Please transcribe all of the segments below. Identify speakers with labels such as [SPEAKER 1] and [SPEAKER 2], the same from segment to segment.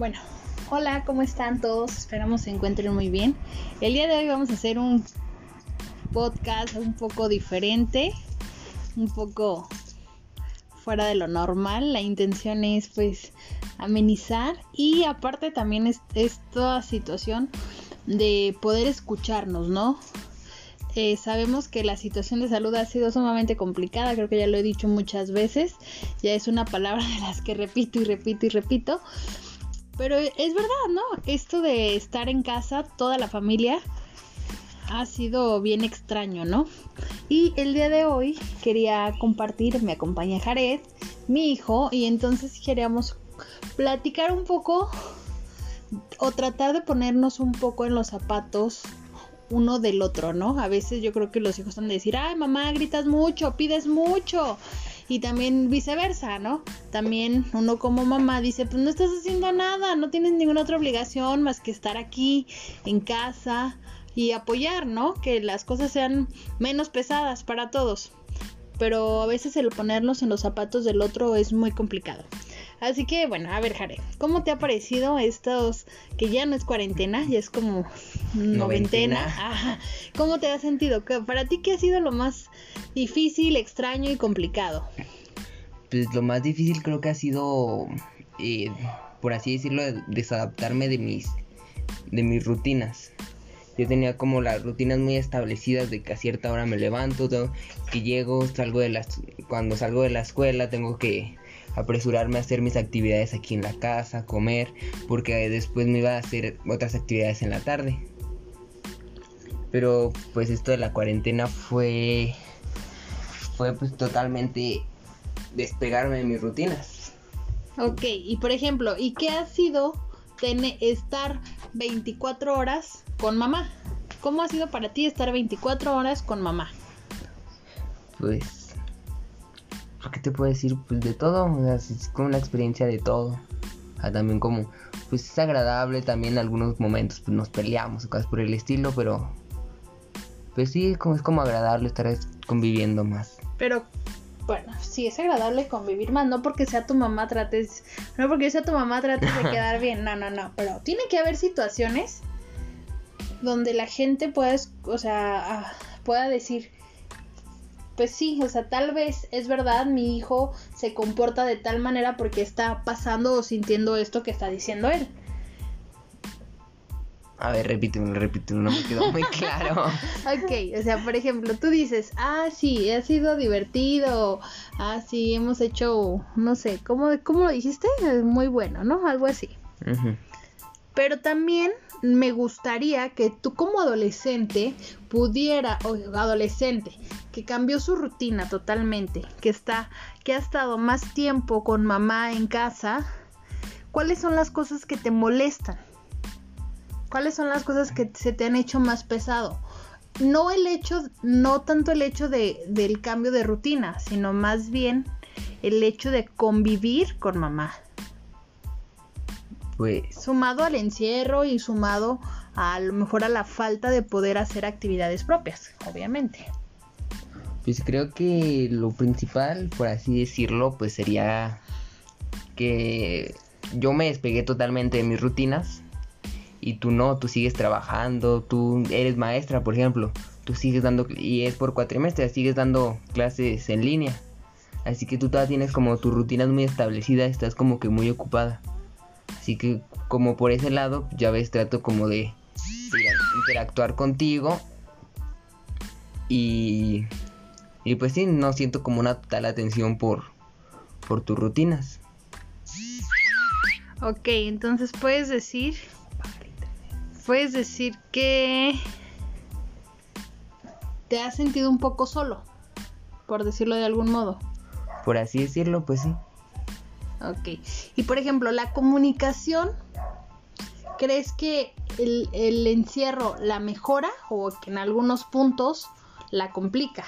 [SPEAKER 1] Bueno, hola, ¿cómo están todos? Esperamos se encuentren muy bien. El día de hoy vamos a hacer un podcast un poco diferente, un poco fuera de lo normal. La intención es pues amenizar y aparte también es esta situación de poder escucharnos, ¿no? Eh, sabemos que la situación de salud ha sido sumamente complicada, creo que ya lo he dicho muchas veces, ya es una palabra de las que repito y repito y repito, pero es verdad, ¿no? Esto de estar en casa, toda la familia, ha sido bien extraño, ¿no? Y el día de hoy quería compartir, me acompaña Jared, mi hijo, y entonces queríamos platicar un poco o tratar de ponernos un poco en los zapatos uno del otro, ¿no? A veces yo creo que los hijos están de decir, ay mamá, gritas mucho, pides mucho. Y también viceversa, ¿no? También uno como mamá dice, pues no estás haciendo nada, no tienes ninguna otra obligación más que estar aquí en casa y apoyar, ¿no? Que las cosas sean menos pesadas para todos. Pero a veces el ponernos en los zapatos del otro es muy complicado. Así que bueno, a ver, Jare, ¿cómo te ha parecido estos que ya no es cuarentena, ya es como noventena? ¿Cómo te has sentido? Para ti, ¿qué ha sido lo más difícil, extraño y complicado?
[SPEAKER 2] Pues lo más difícil creo que ha sido, eh, por así decirlo, desadaptarme de mis, de mis rutinas. Yo tenía como las rutinas muy establecidas de que a cierta hora me levanto, que llego, salgo de las, cuando salgo de la escuela tengo que apresurarme a hacer mis actividades aquí en la casa, comer, porque después me iba a hacer otras actividades en la tarde. Pero pues esto de la cuarentena fue fue pues totalmente despegarme de mis rutinas.
[SPEAKER 1] Ok, y por ejemplo, ¿y qué ha sido tener, estar 24 horas con mamá? ¿Cómo ha sido para ti estar 24 horas con mamá?
[SPEAKER 2] Pues ¿qué te puedo decir? Pues de todo, o sea, es como una experiencia de todo. también como, pues es agradable, también en algunos momentos pues, nos peleamos o cosas por el estilo, pero pues sí, como, es como agradable estar conviviendo más.
[SPEAKER 1] Pero bueno, sí es agradable convivir más, no porque sea tu mamá trates, no porque sea tu mamá trates de quedar bien, no, no, no, pero tiene que haber situaciones donde la gente pueda, o sea, ah, pueda decir, pues sí, o sea, tal vez es verdad, mi hijo se comporta de tal manera porque está pasando o sintiendo esto que está diciendo él.
[SPEAKER 2] A ver, repíteme, repíteme, no me quedó muy claro.
[SPEAKER 1] ok, o sea, por ejemplo, tú dices, ah, sí, ha sido divertido, ah, sí, hemos hecho, no sé, ¿cómo, cómo lo dijiste? Muy bueno, ¿no? Algo así. Pero también me gustaría que tú como adolescente pudiera, o adolescente, que cambió su rutina totalmente, que está, que ha estado más tiempo con mamá en casa, ¿cuáles son las cosas que te molestan? ¿Cuáles son las cosas que se te han hecho más pesado? No el hecho, no tanto el hecho de, del cambio de rutina, sino más bien el hecho de convivir con mamá.
[SPEAKER 2] Pues...
[SPEAKER 1] Sumado al encierro y sumado a, a lo mejor a la falta de poder hacer actividades propias, obviamente.
[SPEAKER 2] Pues creo que lo principal, por así decirlo, pues sería que yo me despegué totalmente de mis rutinas y tú no, tú sigues trabajando, tú eres maestra, por ejemplo, tú sigues dando, y es por cuatrimestres, sigues dando clases en línea. Así que tú todavía tienes como tus rutinas muy establecidas, estás como que muy ocupada. Así que como por ese lado, ya ves, trato como de interactuar contigo y y pues sí, no siento como una total atención por, por tus rutinas.
[SPEAKER 1] Ok, entonces puedes decir... Puedes decir que... Te has sentido un poco solo, por decirlo de algún modo.
[SPEAKER 2] Por así decirlo, pues sí.
[SPEAKER 1] Ok. Y por ejemplo, la comunicación, ¿crees que el, el encierro la mejora o que en algunos puntos la complica?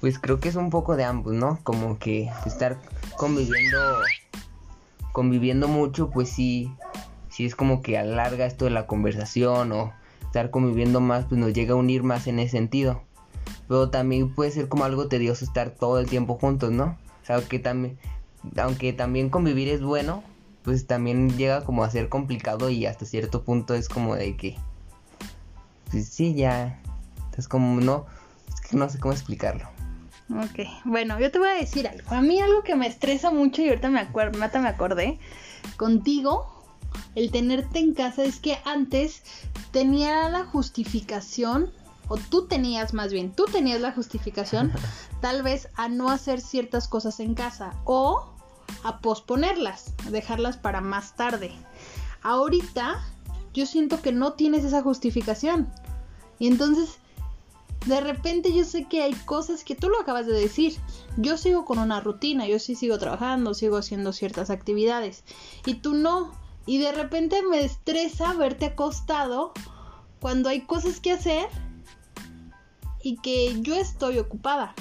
[SPEAKER 2] Pues creo que es un poco de ambos, ¿no? Como que estar conviviendo conviviendo mucho, pues sí sí es como que alarga esto de la conversación o estar conviviendo más, pues nos llega a unir más en ese sentido. Pero también puede ser como algo tedioso estar todo el tiempo juntos, ¿no? O sea, que también aunque también convivir es bueno, pues también llega como a ser complicado y hasta cierto punto es como de que, pues sí, ya, es como, no, es que no sé cómo explicarlo.
[SPEAKER 1] Ok, bueno, yo te voy a decir algo. A mí algo que me estresa mucho y ahorita me acuerdo, me acordé, contigo, el tenerte en casa es que antes tenía la justificación, o tú tenías más bien, tú tenías la justificación tal vez a no hacer ciertas cosas en casa o a posponerlas, a dejarlas para más tarde. Ahorita yo siento que no tienes esa justificación. Y entonces de repente yo sé que hay cosas que tú lo acabas de decir. Yo sigo con una rutina, yo sí sigo trabajando, sigo haciendo ciertas actividades y tú no. Y de repente me estresa verte acostado cuando hay cosas que hacer y que yo estoy ocupada.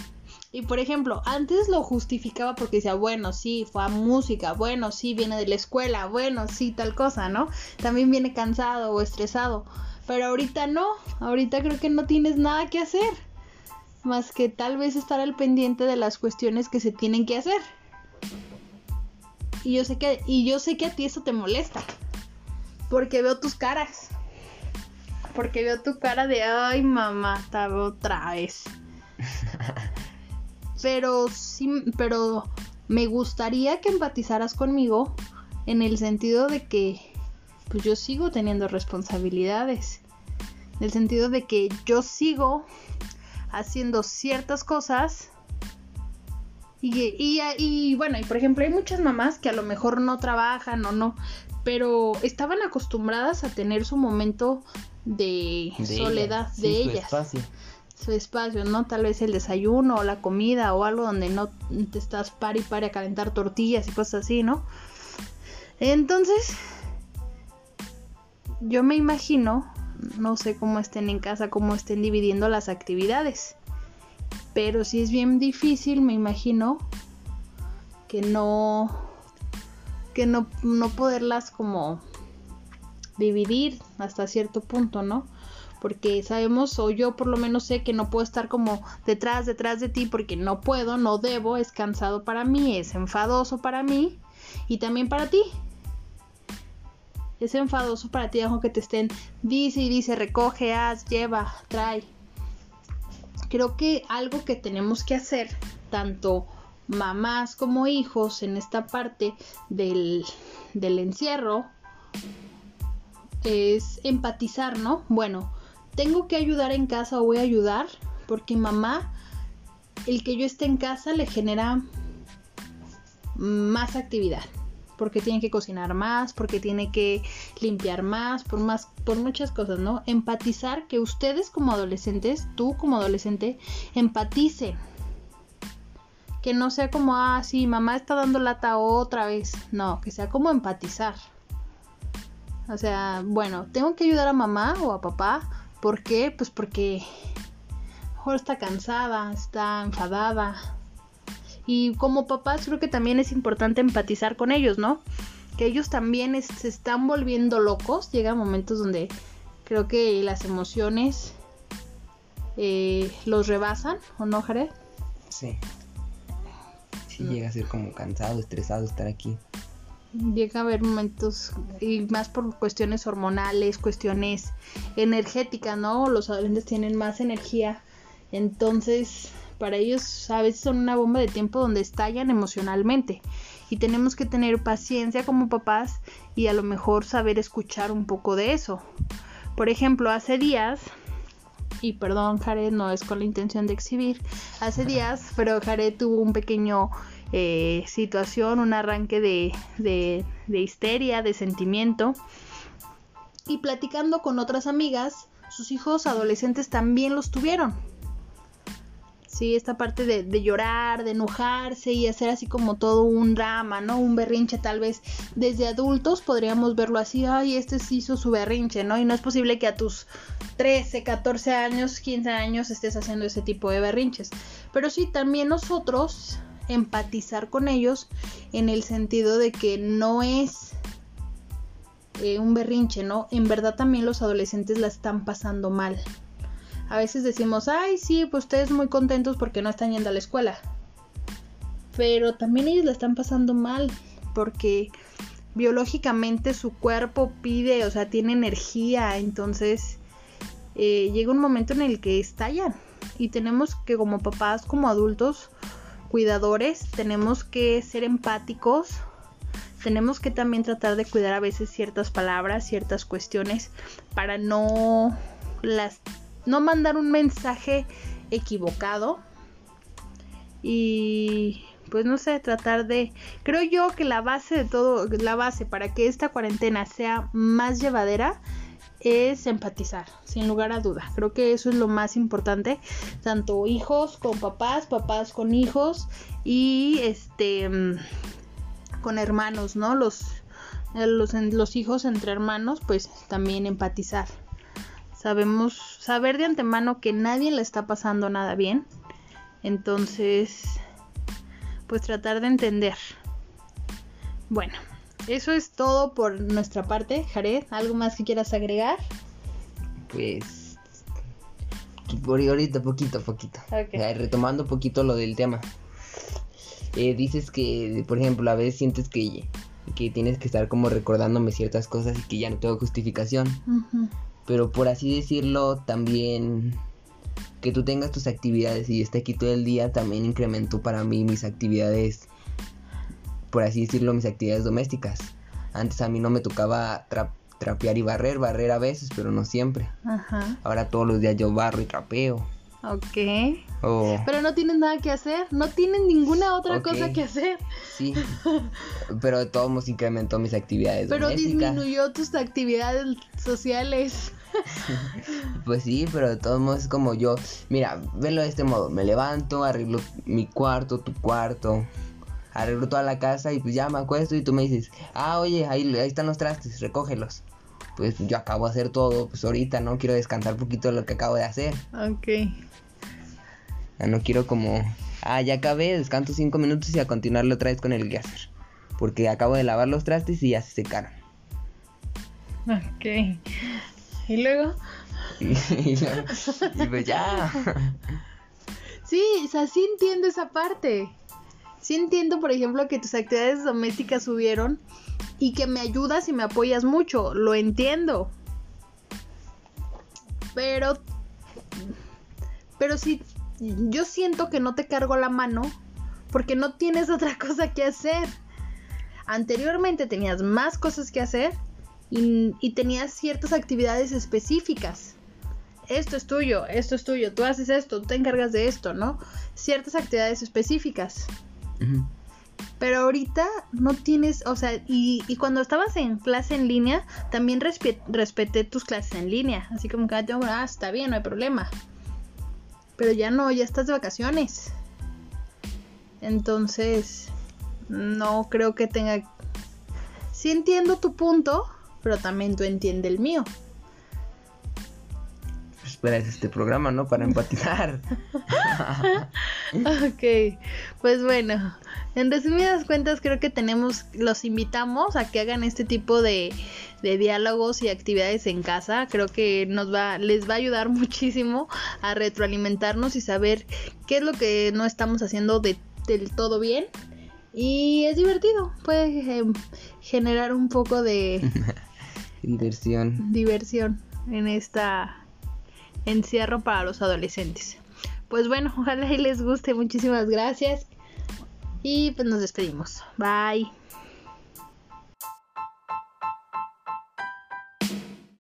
[SPEAKER 1] Y por ejemplo, antes lo justificaba porque decía, bueno, sí, fue a música, bueno, sí, viene de la escuela, bueno, sí, tal cosa, ¿no? También viene cansado o estresado. Pero ahorita no, ahorita creo que no tienes nada que hacer. Más que tal vez estar al pendiente de las cuestiones que se tienen que hacer. Y yo sé que, y yo sé que a ti eso te molesta. Porque veo tus caras. Porque veo tu cara de ay mamá, está otra vez. pero sí, pero me gustaría que empatizaras conmigo en el sentido de que pues yo sigo teniendo responsabilidades. En el sentido de que yo sigo haciendo ciertas cosas. Y, y, bueno, y por ejemplo, hay muchas mamás que a lo mejor no trabajan o no, pero estaban acostumbradas a tener su momento de, soledad de ellas. Su espacio. su espacio, ¿no? Tal vez el desayuno o la comida o algo donde no te estás pari pari a calentar tortillas y cosas así, ¿no? Entonces, yo me imagino, no sé cómo estén en casa, cómo estén dividiendo las actividades, pero si es bien difícil, me imagino que no, que no, no poderlas como dividir hasta cierto punto, ¿no? Porque sabemos, o yo por lo menos sé que no puedo estar como detrás, detrás de ti, porque no puedo, no debo, es cansado para mí, es enfadoso para mí y también para ti es enfadoso para ti, aunque te estén dice y dice, recoge, haz, lleva, trae. Creo que algo que tenemos que hacer, tanto mamás como hijos, en esta parte del, del encierro, es empatizar, ¿no? Bueno, tengo que ayudar en casa o voy a ayudar porque mamá, el que yo esté en casa le genera más actividad porque tiene que cocinar más, porque tiene que limpiar más, por más, por muchas cosas, ¿no? Empatizar que ustedes como adolescentes, tú como adolescente, empaticen. Que no sea como, ah, sí, mamá está dando lata otra vez. No, que sea como empatizar. O sea, bueno, tengo que ayudar a mamá o a papá. ¿Por qué? Pues porque mejor está cansada, está enfadada, y como papás creo que también es importante empatizar con ellos, ¿no? Que ellos también se están volviendo locos. Llega momentos donde creo que las emociones eh, los rebasan, ¿o no, Jared?
[SPEAKER 2] Sí. Sí, llega a ser como cansado, estresado estar aquí.
[SPEAKER 1] Llega a haber momentos, y más por cuestiones hormonales, cuestiones energéticas, ¿no? Los adolescentes tienen más energía. Entonces, para ellos a veces son una bomba de tiempo donde estallan emocionalmente y tenemos que tener paciencia como papás y a lo mejor saber escuchar un poco de eso. Por ejemplo, hace días, y perdón Jared, no es con la intención de exhibir, hace días, pero Jared tuvo un pequeño eh, situación, un arranque de, de, de histeria, de sentimiento, y platicando con otras amigas, sus hijos adolescentes también los tuvieron. ¿Sí? Esta parte de, llorar, de enojarse y hacer así como todo un drama, ¿no? Un berrinche tal vez desde adultos podríamos verlo así, ay, este sí hizo su berrinche, ¿no? Y no es posible que a tus 13, 14 años, 15 años estés haciendo ese tipo de berrinches. Pero sí, también nosotros empatizar con ellos en el sentido de que no es eh, un berrinche, ¿no? En verdad también los adolescentes la están pasando mal a veces decimos, ay, sí, pues ustedes muy contentos porque no están yendo a la escuela. Pero también ellos la están pasando mal porque biológicamente su cuerpo pide, o sea, tiene energía, entonces eh, llega un momento en el que estallan y tenemos que como papás, como adultos, cuidadores, tenemos que ser empáticos, tenemos que también tratar de cuidar a veces ciertas palabras, ciertas cuestiones para no las no mandar un mensaje equivocado y pues no sé, tratar de creo yo que la base de todo, la base para que esta cuarentena sea más llevadera es empatizar, sin lugar a duda. Creo que eso es lo más importante, tanto hijos con papás, papás con hijos y este con hermanos, ¿no? Los los, los hijos entre hermanos, pues también empatizar. Sabemos saber de antemano que nadie le está pasando nada bien. Entonces, pues tratar de entender. Bueno, eso es todo por nuestra parte. Jared, ¿algo más que quieras agregar?
[SPEAKER 2] Pues por ahorita poquito, poquito. Okay. Retomando un poquito lo del tema. Eh, dices que, por ejemplo, a veces sientes que, que tienes que estar como recordándome ciertas cosas y que ya no tengo justificación. Pero por así decirlo, también que tú tengas tus actividades y esté aquí todo el día también incrementó para mí mis actividades, por así decirlo, mis actividades domésticas. Antes a mí no me tocaba trapear y barrer, barrer a veces, pero no siempre. Ajá. Ahora todos los días yo barro y trapeo.
[SPEAKER 1] Ok. Oh. Pero no tienes nada que hacer, no tienen ninguna otra cosa que hacer.
[SPEAKER 2] Sí. Pero de todos modos incrementó mis actividades.
[SPEAKER 1] Pero disminuyó tus actividades sociales.
[SPEAKER 2] pues sí, pero de todos modos es como yo. Mira, velo de este modo. Me levanto, arreglo mi cuarto, tu cuarto. Arreglo toda la casa y pues ya me acuesto y tú me dices, ah, oye, ahí, ahí están los trastes, recógelos. Pues yo acabo de hacer todo, pues ahorita no quiero descansar un poquito de lo que acabo de hacer.
[SPEAKER 1] Ok.
[SPEAKER 2] Ya no quiero como, ah, ya acabé, descanso cinco minutos y a continuarlo otra vez con el hacer Porque acabo de lavar los trastes y ya se secaron.
[SPEAKER 1] Ok. ¿Y luego?
[SPEAKER 2] y, pues ya.
[SPEAKER 1] Sí, o sea, sí entiendo esa parte. Sí entiendo, por ejemplo, que tus actividades domésticas subieron y que me ayudas y me apoyas mucho. Lo entiendo. Pero... Pero si yo siento que no te cargo la mano porque no tienes otra cosa que hacer. Anteriormente tenías más cosas que hacer y, tenías ciertas actividades específicas. Esto es tuyo, esto es tuyo, tú haces esto, tú te encargas de esto, ¿no? Ciertas actividades específicas. Pero ahorita no tienes, o sea, y, cuando estabas en clase en línea, también respeté tus clases en línea. Así como que, ah, está bien, no hay problema. Pero ya no, ya estás de vacaciones. Entonces, no creo que tenga... Sí entiendo tu punto, pero también tú entiendes el mío.
[SPEAKER 2] Espera, es este programa, ¿no? Para empatizar.
[SPEAKER 1] ok, pues bueno, en resumidas cuentas creo que tenemos, los invitamos a que hagan este tipo de, de diálogos y actividades en casa. Creo que nos va, les va a ayudar muchísimo a retroalimentarnos y saber qué es lo que no estamos haciendo de, del todo bien. Y es divertido, puede em, generar un poco de
[SPEAKER 2] Diversión.
[SPEAKER 1] Diversión en esta encierro para los adolescentes. Pues bueno, ojalá y les guste. Muchísimas gracias. Y pues nos despedimos. Bye.